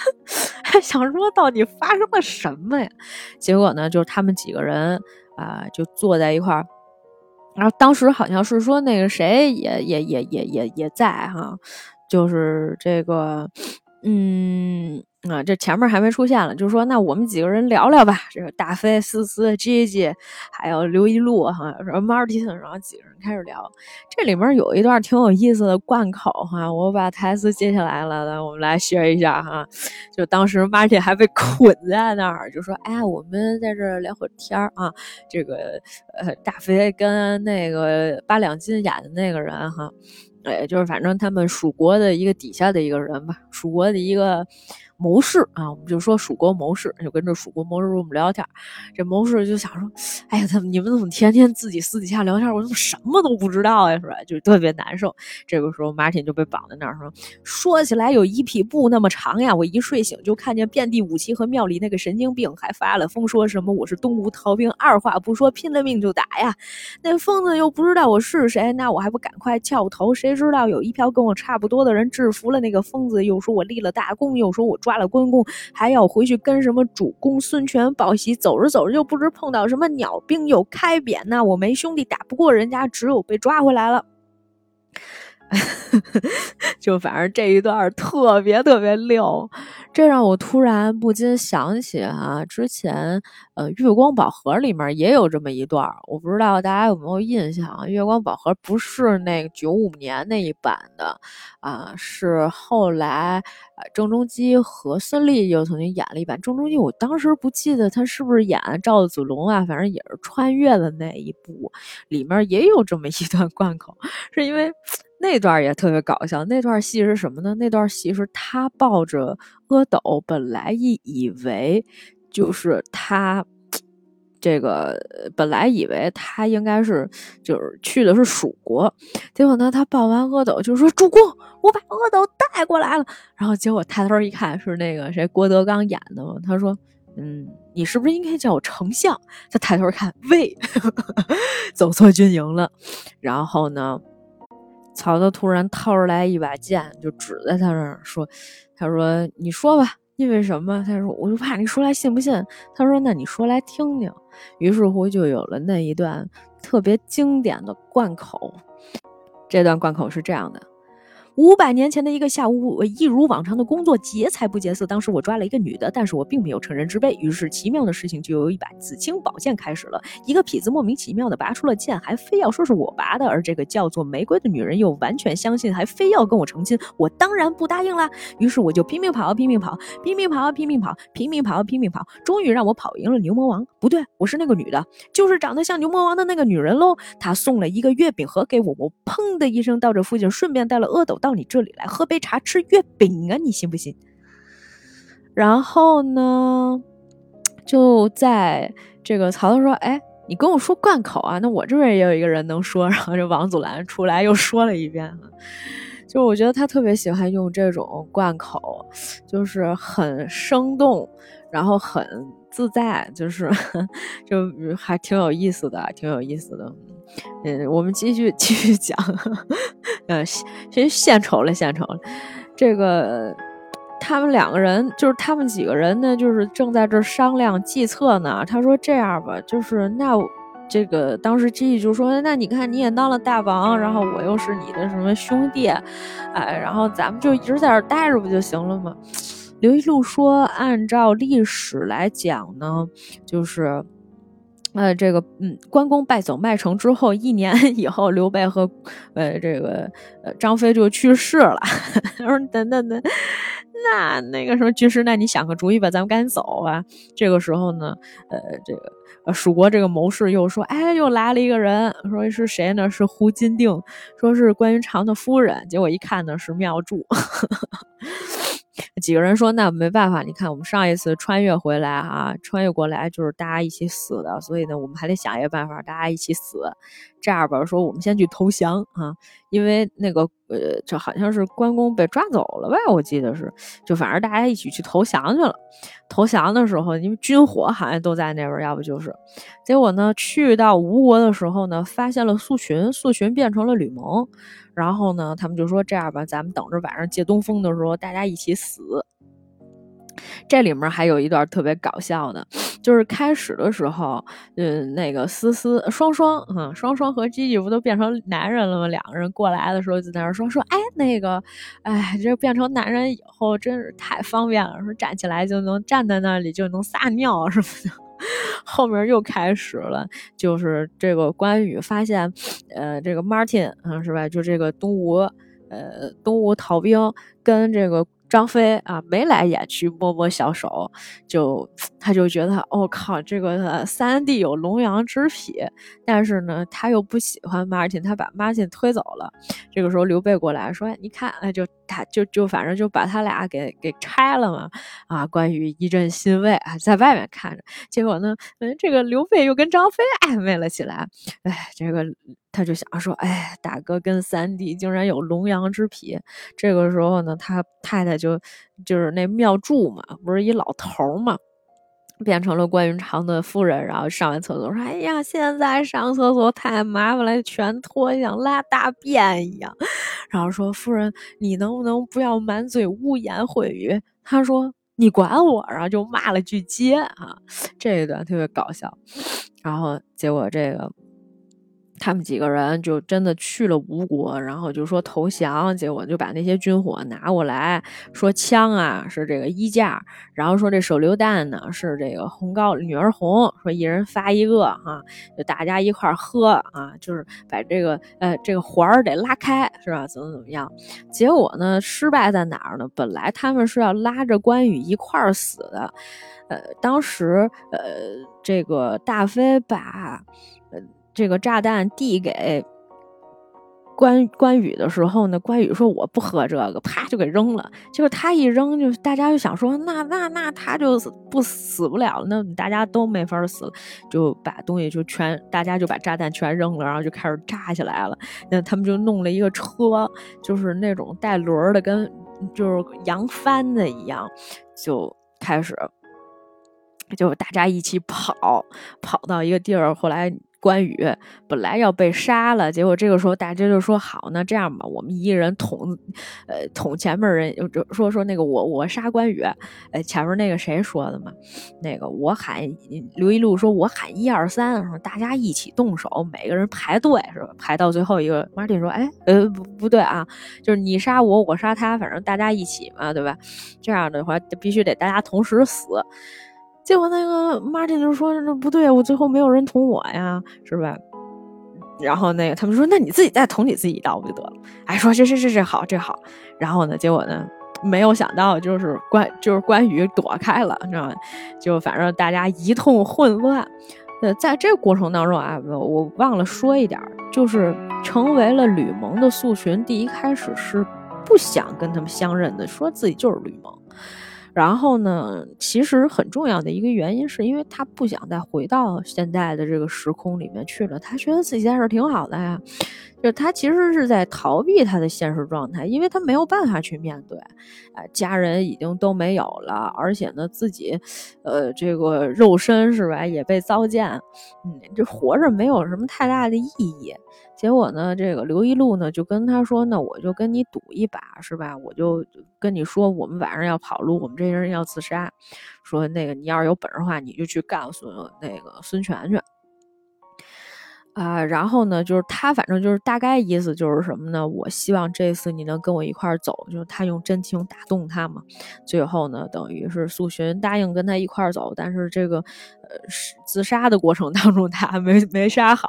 [laughs] 还想说到底发生了什么呀？结果呢，就是他们几个人啊，就坐在一块儿。然后当时好像是说那个谁也也也也也也在哈，就是这个，嗯。啊，这前面还没出现了，就说那我们几个人聊聊吧。这个大飞、思思、J J，还有刘一路哈，什么 Martin，然后几个人开始聊。这里面有一段挺有意思的贯口哈，我把台词接下来了，来我们来学一下哈。就当时 Martin 还被捆在那儿，就说：“哎，我们在这聊会儿天儿啊。”这个呃，大飞跟那个八两金演的那个人哈，哎，就是反正他们蜀国的一个底下的一个人吧，蜀国的一个。谋士啊，我们就说蜀国谋士，就跟着蜀国谋士我们聊天。这谋士就想说：“哎呀，他们你们怎么天天自己私底下聊天？我怎么什么都不知道呀？是吧？就特别难受。”这个时候，Martin 就被绑在那儿说：“说起来有一匹布那么长呀！我一睡醒就看见遍地武器和庙里那个神经病还发了疯，说什么我是东吴逃兵，二话不说拼了命就打呀！那疯子又不知道我是谁，那我还不赶快翘头？谁知道有一票跟我差不多的人制服了那个疯子，又说我立了大功，又说我。”抓了关公，还要回去跟什么主公孙权报喜。走着走着，又不知碰到什么鸟兵，又开扁那！我没兄弟打不过人家，只有被抓回来了。[laughs] 就反正这一段特别特别溜，这让我突然不禁想起啊，之前呃《月光宝盒》里面也有这么一段，我不知道大家有没有印象？《月光宝盒》不是那个九五年那一版的啊，是后来郑中基和孙俪又曾经演了一版。郑中基我当时不记得他是不是演赵子龙啊，反正也是穿越的那一部，里面也有这么一段 [laughs] 贯口，是因为。那段也特别搞笑。那段戏是什么呢？那段戏是他抱着阿斗，本来以以为就是他。这个本来以为他应该是就是去的是蜀国，结果呢，他抱完阿斗就说：“主公，我把阿斗带过来了。”然后结果抬头一看，是那个谁郭德纲演的嘛？他说：“嗯，你是不是应该叫我丞相？”他抬头看，喂，[laughs] 走错军营了。然后呢，曹操突然掏出来一把剑，就指在他那儿说：“他说你说吧。”因为什么？他说：“我就怕你说来信不信。”他说：“那你说来听听。”于是乎就有了那一段特别经典的贯口。这段贯口是这样的。五百年前的一个下午，我一如往常的工作，劫财不劫色。当时我抓了一个女的，但是我并没有成人之危。于是奇妙的事情就由一把紫青宝剑开始了。一个痞子莫名其妙的拔出了剑，还非要说是我拔的。而这个叫做玫瑰的女人又完全相信，还非要跟我成亲。我当然不答应啦。于是我就拼命跑，拼命跑，拼命跑，拼命跑，拼命跑，拼命跑，终于让我跑赢了牛魔王。不对，我是那个女的，就是长得像牛魔王的那个女人喽。她送了一个月饼盒给我，我砰的一声到这附近，顺便带了阿斗。到你这里来喝杯茶吃月饼啊，你信不信？然后呢，就在这个曹操说：“哎，你跟我说贯口啊，那我这边也有一个人能说。”然后这王祖蓝出来又说了一遍。就我觉得他特别喜欢用这种贯口，就是很生动，然后很自在，就是 [laughs] 就还挺有意思的，挺有意思的。嗯，我们继续继续讲。嗯，先献丑了，献丑了。这个他们两个人，就是他们几个人呢，就是正在这商量计策呢。他说：“这样吧，就是那这个当时 G 就说，那你看你也当了大王，然后我又是你的什么兄弟，哎，然后咱们就一直在这待着不就行了吗？” [sniffs] 刘一路说：“按照历史来讲呢，就是。”呃，这个嗯，关公败走麦城之后，一年 [laughs] 以后，刘备和呃这个呃张飞就去世了。[laughs] 他说：“等等等，那那个什么军师，那你想个主意吧，咱们赶紧走啊。”这个时候呢，呃，这个呃蜀国这个谋士又说：“哎，又来了一个人，说是谁呢？是胡金定，说是关云长的夫人。结果一看呢，是妙祝。[laughs] ” [laughs] 几个人说：“那没办法，你看我们上一次穿越回来啊，穿越过来就是大家一起死的，所以呢，我们还得想一个办法，大家一起死。这样吧，说我们先去投降啊，因为那个呃，这好像是关公被抓走了吧？我记得是，就反正大家一起去投降去了。投降的时候，因为军火好像都在那边，要不就是。结果呢，去到吴国的时候呢，发现了苏洵，苏洵变成了吕蒙。”然后呢，他们就说这样吧，咱们等着晚上借东风的时候，大家一起死。这里面还有一段特别搞笑的，就是开始的时候，嗯，那个思思、双双，嗯，双双和 Gigi 不都变成男人了吗？两个人过来的时候就在那说说，哎，那个，哎，这变成男人以后真是太方便了，说站起来就能站在那里就能撒尿什么的。后面又开始了，就是这个关羽发现，呃，这个 Martin 啊，是吧？就这个东吴，呃，东吴逃兵跟这个。张飞啊，眉来眼去，摸摸小手，就 [tsk] 他就觉得，我靠，这个三弟有龙阳之癖，但是呢，他又不喜欢 Martin，他把 Martin 推走了。这个时候刘备过来说：“你看，哎，就他就就反正就把他俩给给拆了嘛。”啊，关羽一阵欣慰啊，在外面看着，结果呢，嗯，这个刘备又跟张飞暧昧了起来。哎，这个。他就想说，哎，大哥跟三弟竟然有龙阳之癖。这个时候呢，他太太就就是那妙祝嘛，不是一老头嘛，变成了关云长的夫人，然后上完厕所说：“哎呀，现在上厕所太麻烦了，全脱像拉大便一样。”然后说：“夫人，你能不能不要满嘴污言秽语？”他说：“你管我。”然后就骂了句街啊，这一段特别搞笑。然后结果这个。他们几个人就真的去了吴国，然后就说投降，结果就把那些军火拿过来，说枪啊是这个衣架，然后说这手榴弹呢是这个红高女儿红，说一人发一个哈，就大家一块儿喝啊，就是把这个呃这个环儿得拉开是吧？怎么怎么样？结果呢失败在哪儿呢？本来他们是要拉着关羽一块儿死的，呃，当时呃这个大飞把。这个炸弹递给关关羽的时候呢，关羽说我不喝这个，啪就给扔了。结果他一扔，就大家就想说，那那那他就不死不了，那大家都没法死，就把东西就全，大家就把炸弹全扔了，然后就开始炸起来了。那他们就弄了一个车，就是那种带轮的，跟就是扬帆的一样，就开始就大家一起跑，跑到一个地儿，后来。关羽本来要被杀了，结果这个时候大家就说：“好，那这样吧，我们一人捅，呃，捅前面人，就说说那个我我杀关羽，呃，前面那个谁说的嘛？那个我喊刘一路说，我喊一二三，说大家一起动手，每个人排队是吧？排到最后一个，Martin 说，哎，呃，不不对啊，就是你杀我，我杀他，反正大家一起嘛，对吧？这样的话必须得大家同时死。”结果那个 Martin 就说：“那不对，我最后没有人捅我呀，是吧？”然后那个他们说：“那你自己再捅你自己一刀不就得了？”哎，说这这这这好这好。然后呢，结果呢，没有想到就是关就是关羽躲开了，你知道吗？就反正大家一通混乱。呃，在这过程当中啊，我忘了说一点，就是成为了吕蒙的宿群，第一开始是不想跟他们相认的，说自己就是吕蒙。然后呢，其实很重要的一个原因，是因为他不想再回到现在的这个时空里面去了。他觉得自己在这儿挺好的呀，就他其实是在逃避他的现实状态，因为他没有办法去面对。呃，家人已经都没有了，而且呢，自己，呃，这个肉身是吧，也被糟践。嗯，这活着没有什么太大的意义。结果呢，这个刘一路呢就跟他说：“那我就跟你赌一把，是吧？我就跟你说，我们晚上要跑路，我们这些人要自杀。说那个你要是有本事的话，你就去告诉那个孙权去。”啊，然后呢，就是他，反正就是大概意思就是什么呢？我希望这次你能跟我一块儿走，就是他用真情打动他嘛。最后呢，等于是苏洵答应跟他一块儿走，但是这个呃自杀的过程当中他没没杀好，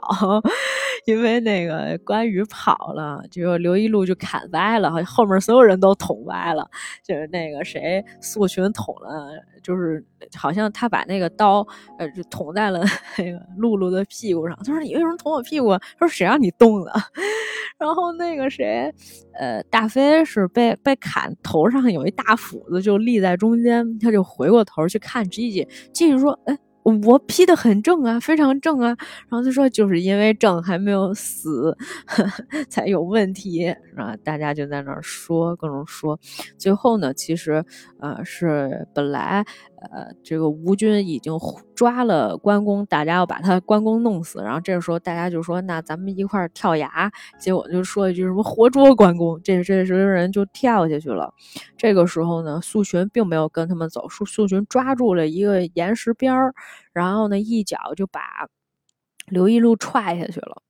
因为那个关羽跑了，就刘一路就砍歪了，后面所有人都捅歪了，就是那个谁素群捅了，就是好像他把那个刀呃就捅在了那个露露的屁股上，他说你为什么？捅我屁股，他说谁让你动的？[laughs] 然后那个谁，呃，大飞是被被砍头上有一大斧子，就立在中间，他就回过头去看 Gigi，Gigi 说，哎。我批的很正啊，非常正啊。然后他说，就是因为正还没有死，[laughs] 才有问题，是吧？大家就在那儿说，各种说。最后呢，其实，呃，是本来，呃，这个吴军已经抓了关公，大家要把他关公弄死。然后这个时候，大家就说，那咱们一块儿跳崖。结果就说一句什么活捉关公，这这些人就跳下去了。这个时候呢，苏洵并没有跟他们走，苏苏洵抓住了一个岩石边儿。然后呢，一脚就把刘一路踹下去了，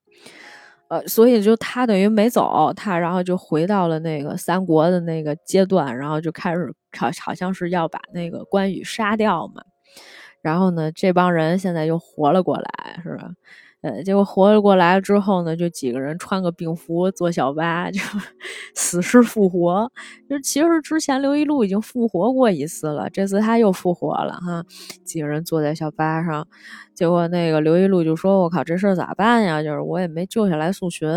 呃，所以就他等于没走，他然后就回到了那个三国的那个阶段，然后就开始好好像是要把那个关羽杀掉嘛。然后呢，这帮人现在又活了过来，是吧？呃，结果活了过来之后呢，就几个人穿个病服坐小巴，就 [laughs] 死尸复活。就其实之前刘一路已经复活过一次了，这次他又复活了哈。几个人坐在小巴上，结果那个刘一路就说：“我靠，这事儿咋办呀？就是我也没救下来素群。”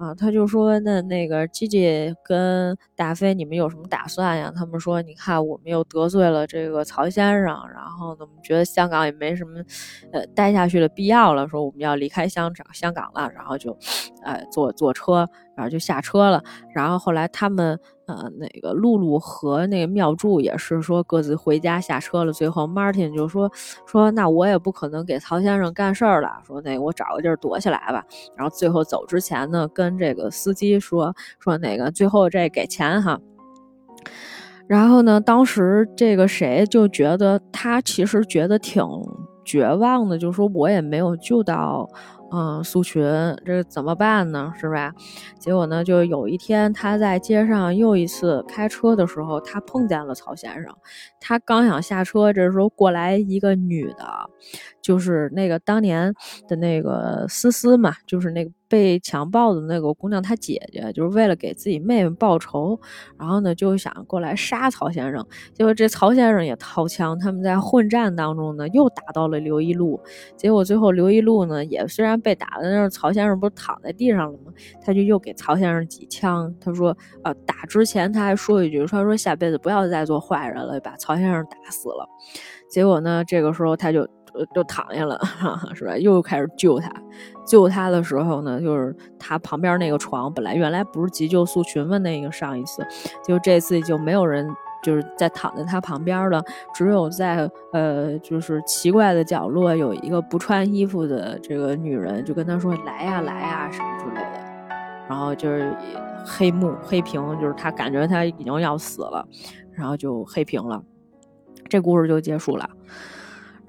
啊，他就说那那个吉吉跟大飞，你们有什么打算呀？他们说，你看我们又得罪了这个曹先生，然后呢，我们觉得香港也没什么，呃，待下去的必要了，说我们要离开香港香港了，然后就，呃，坐坐车。然后就下车了，然后后来他们呃那个露露和那个妙柱也是说各自回家下车了。最后 Martin 就说说那我也不可能给曹先生干事儿了，说那我找个地儿躲起来吧。然后最后走之前呢，跟这个司机说说那个最后这给钱哈。然后呢，当时这个谁就觉得他其实觉得挺绝望的，就说我也没有救到。嗯，苏群，这怎么办呢？是吧？结果呢，就有一天他在街上又一次开车的时候，他碰见了曹先生。他刚想下车，这时候过来一个女的，就是那个当年的那个思思嘛，就是那个被强暴的那个姑娘，她姐姐就是为了给自己妹妹报仇，然后呢就想过来杀曹先生，结果这曹先生也掏枪，他们在混战当中呢又打到了刘一路，结果最后刘一路呢也虽然被打的那曹先生不是躺在地上了吗？他就又给曹先生几枪，他说呃打之前他还说一句，他说下辈子不要再做坏人了，把曹先生打死了。结果呢，这个时候他就就躺下了，是吧？又开始救他，救他的时候呢，就是他旁边那个床本来原来不是急救素群吗？那个上一次，就这次就没有人就是在躺在他旁边了，只有在呃就是奇怪的角落有一个不穿衣服的这个女人，就跟他说来呀来呀什么之类的，然后就是黑幕黑屏，就是他感觉他已经要死了，然后就黑屏了。这故事就结束了，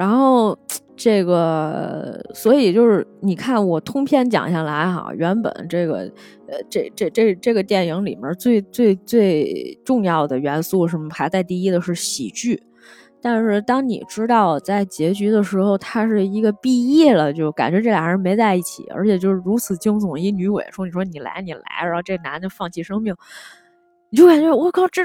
然后这个，所以就是你看我通篇讲下来哈，原本这个呃，这这这这个电影里面最最最重要的元素是排在第一的是喜剧，但是当你知道在结局的时候，他是一个 BE 了，就感觉这俩人没在一起，而且就是如此惊悚，一女鬼说你说你来你来，然后这男的放弃生命，你就感觉我靠这。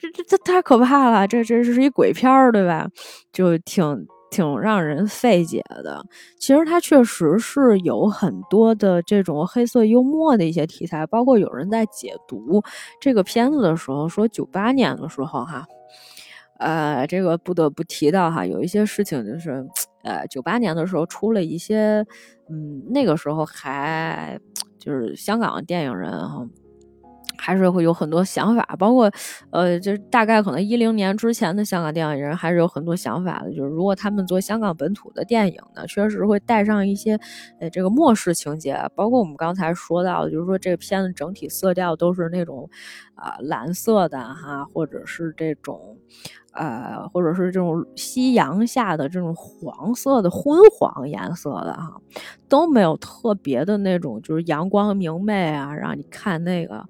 这这这太可怕了！这这是一鬼片儿，对吧？就挺挺让人费解的。其实它确实是有很多的这种黑色幽默的一些题材，包括有人在解读这个片子的时候说，九八年的时候哈，呃，这个不得不提到哈，有一些事情就是，呃，九八年的时候出了一些，嗯，那个时候还就是香港的电影人哈。还是会有很多想法，包括，呃，就是大概可能一零年之前的香港电影人还是有很多想法的。就是如果他们做香港本土的电影呢，确实会带上一些，呃，这个末世情节。包括我们刚才说到的，就是说这个片子整体色调都是那种，啊，蓝色的哈，或者是这种，呃，或者是这种夕阳下的这种黄色的昏黄颜色的哈，都没有特别的那种，就是阳光明媚啊，让你看那个。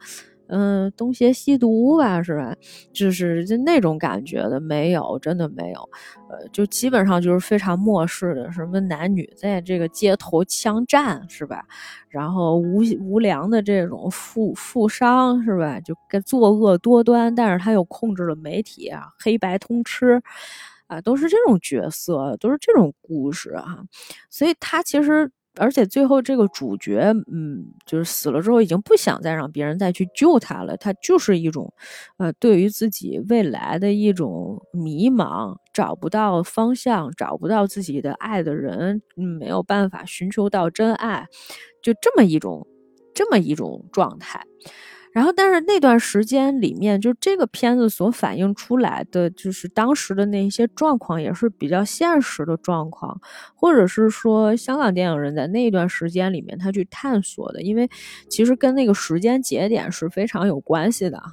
嗯，东邪西毒吧，是吧？就是就那种感觉的，没有，真的没有。呃，就基本上就是非常末世的，什么男女在这个街头枪战，是吧？然后无无良的这种富富商，是吧？就跟作恶多端，但是他又控制了媒体啊，黑白通吃，啊，都是这种角色，都是这种故事啊。所以他其实。而且最后这个主角，嗯，就是死了之后，已经不想再让别人再去救他了。他就是一种，呃，对于自己未来的一种迷茫，找不到方向，找不到自己的爱的人，没有办法寻求到真爱，就这么一种，这么一种状态。然后，但是那段时间里面，就这个片子所反映出来的，就是当时的那些状况，也是比较现实的状况，或者是说香港电影人在那段时间里面他去探索的，因为其实跟那个时间节点是非常有关系的哈。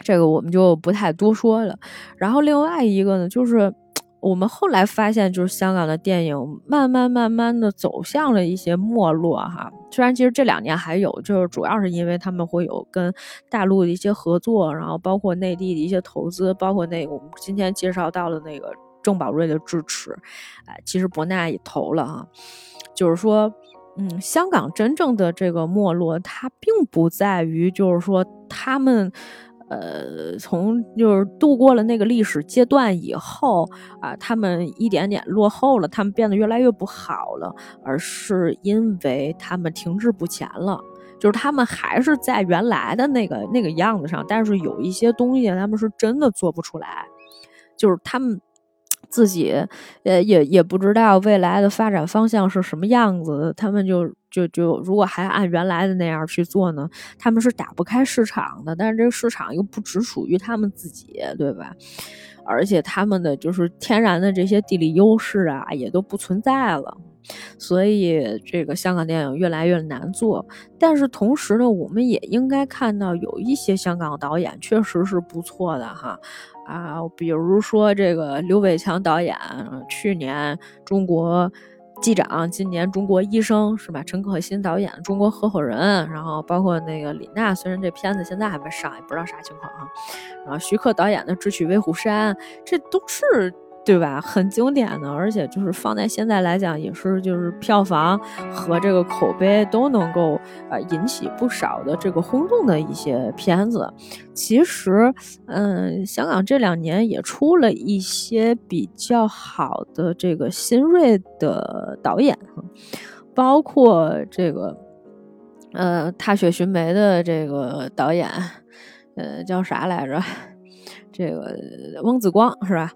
这个我们就不太多说了。然后另外一个呢，就是。我们后来发现，就是香港的电影慢慢慢慢的走向了一些没落，哈。虽然其实这两年还有，就是主要是因为他们会有跟大陆的一些合作，然后包括内地的一些投资，包括那个我们今天介绍到的那个郑宝瑞的支持，哎，其实博纳也投了哈。就是说，嗯，香港真正的这个没落，它并不在于就是说他们。呃，从就是度过了那个历史阶段以后啊，他们一点点落后了，他们变得越来越不好了，而是因为他们停滞不前了，就是他们还是在原来的那个那个样子上，但是有一些东西他们是真的做不出来，就是他们。自己，也，也也不知道未来的发展方向是什么样子。他们就就就，如果还按原来的那样去做呢，他们是打不开市场的。但是这个市场又不只属于他们自己，对吧？而且他们的就是天然的这些地理优势啊，也都不存在了。所以这个香港电影越来越难做。但是同时呢，我们也应该看到有一些香港导演确实是不错的哈。啊，比如说这个刘伟强导演，去年中国机长，今年中国医生是吧？陈可辛导演中国合伙人，然后包括那个李娜，虽然这片子现在还没上，也不知道啥情况啊。然后徐克导演的《智取威虎山》，这都是对吧？很经典的，而且就是放在现在来讲，也是就是票房和这个口碑都能够呃引起不少的这个轰动的一些片子。其实，嗯，香港这两年也出了一些比较好的这个新锐的导演，包括这个呃《踏雪寻梅》的这个导演，呃，叫啥来着？这个翁子光是吧？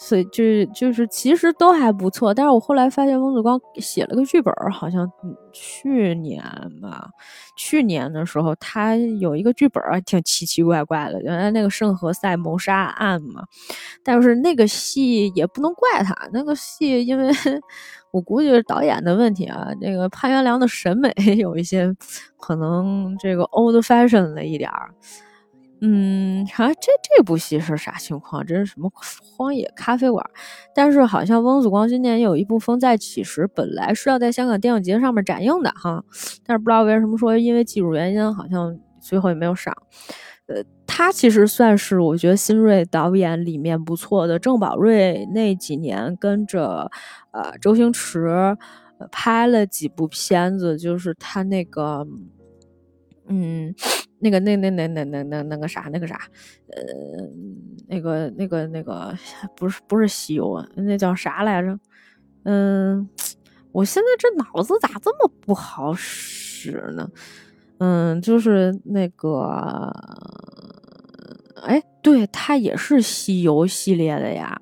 所以就是就是，其实都还不错。但是我后来发现，翁子光写了个剧本，好像去年吧，去年的时候他有一个剧本，挺奇奇怪怪的。原来那个圣何塞谋杀案嘛，但是那个戏也不能怪他，那个戏因为我估计是导演的问题啊。那个潘元良的审美 [laughs] 有一些可能这个 old fashion 了一点儿。嗯，好像这这部戏是啥情况？这是什么荒野咖啡馆？但是好像翁子光今年有一部《风再起时》，本来是要在香港电影节上面展映的哈，但是不知道为什么说因为技术原因，好像最后也没有上。呃，他其实算是我觉得新锐导演里面不错的。郑宝瑞那几年跟着呃周星驰拍了几部片子，就是他那个嗯。那个那那那那那那那个啥那个啥，呃，那个那个那个不是不是西游啊，那叫啥来着？嗯，我现在这脑子咋这么不好使呢？嗯，就是那个，哎，对，它也是西游系列的呀。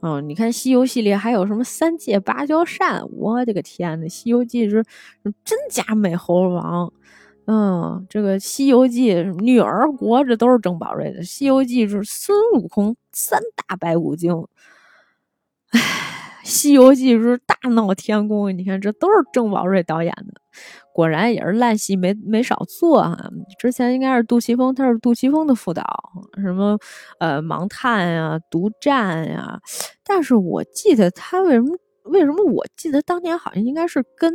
嗯，你看西游系列还有什么三界芭蕉扇？我的个天呐，西游记是真假美猴王。嗯，这个《西游记》女儿国这都是郑宝瑞的，《西游记》是孙悟空三大白骨精，唉，《西游记》是大闹天宫，你看这都是郑宝瑞导演的，果然也是烂戏没没少做啊。之前应该是杜琪峰，他是杜琪峰的副导，什么呃《盲探》呀、《独占》呀，但是我记得他为什么为什么我记得当年好像应该是跟。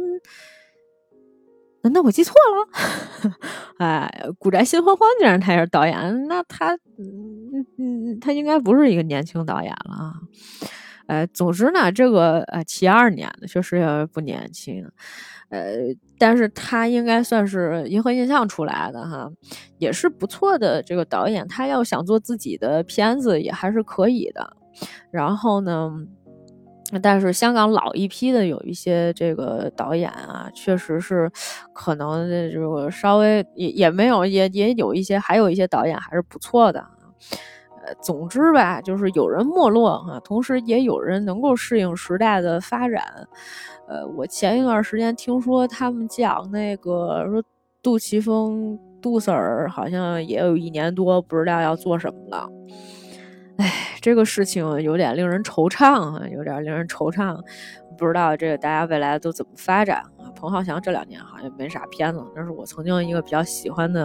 难道我记错了？[laughs] 哎，古宅新欢欢竟然他也是导演，那他，嗯嗯，他应该不是一个年轻导演了啊。呃，总之呢，这个呃七二年的确实也不年轻，呃，但是他应该算是银河印象出来的哈，也是不错的这个导演。他要想做自己的片子也还是可以的。然后呢？但是香港老一批的有一些这个导演啊，确实是可能这个稍微也也没有也也有一些，还有一些导演还是不错的。呃，总之吧，就是有人没落哈，同时也有人能够适应时代的发展。呃，我前一段时间听说他们讲那个说杜琪峰杜 Sir 好像也有一年多不知道要做什么了。哎，这个事情有点令人惆怅啊，有点令人惆怅。不知道这个大家未来都怎么发展啊？彭浩翔这两年好像没啥片子，那是我曾经一个比较喜欢的，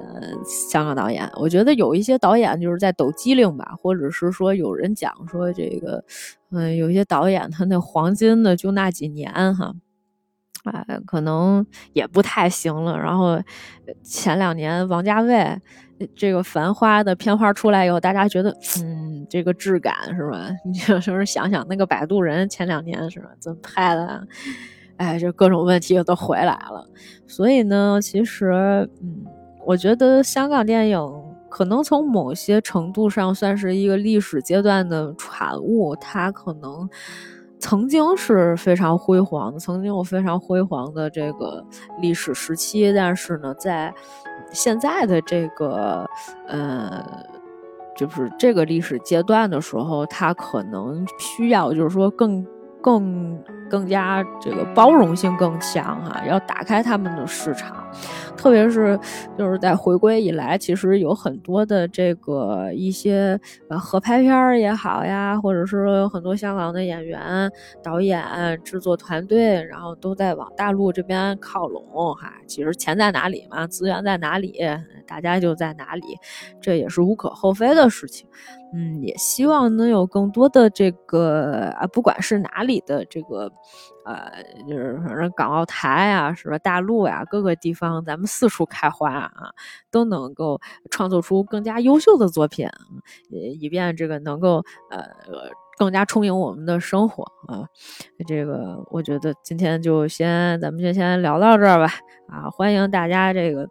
呃，香港导演。我觉得有一些导演就是在抖机灵吧，或者是说有人讲说这个，嗯，有一些导演他那黄金的就那几年哈，哎，可能也不太行了。然后前两年王家卫。这个繁花的片花出来以后，大家觉得，嗯，这个质感是吧？[laughs] 你就是想想那个摆渡人前两年是吧，怎么拍的？哎，这各种问题都回来了。所以呢，其实，嗯，我觉得香港电影可能从某些程度上算是一个历史阶段的产物，它可能曾经是非常辉煌的，曾经有非常辉煌的这个历史时期，但是呢，在现在的这个，呃，就是这个历史阶段的时候，它可能需要，就是说更。更更加这个包容性更强哈，要打开他们的市场，特别是就是在回归以来，其实有很多的这个一些呃合拍片儿也好呀，或者是有很多香港的演员、导演、制作团队，然后都在往大陆这边靠拢哈。其实钱在哪里嘛，资源在哪里，大家就在哪里，这也是无可厚非的事情。嗯，也希望能有更多的这个啊，不管是哪里的这个，呃，就是反正港澳台啊，是吧？大陆呀，各个地方，咱们四处开花啊，都能够创作出更加优秀的作品，呃，以便这个能够呃更加充盈我们的生活啊。这个我觉得今天就先咱们就先聊到这儿吧啊，欢迎大家这个。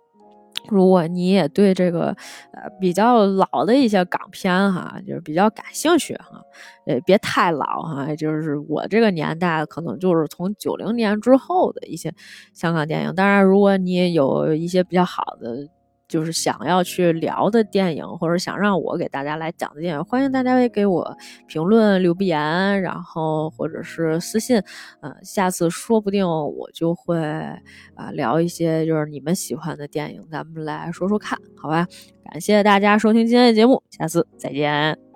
如果你也对这个呃比较老的一些港片哈，就是比较感兴趣哈，呃别太老哈，就是我这个年代可能就是从九零年之后的一些香港电影。当然，如果你有一些比较好的。就是想要去聊的电影，或者想让我给大家来讲的电影，欢迎大家也给我评论留言，然后或者是私信，嗯，下次说不定我就会啊聊一些就是你们喜欢的电影，咱们来说说看，好吧？感谢大家收听今天的节目，下次再见。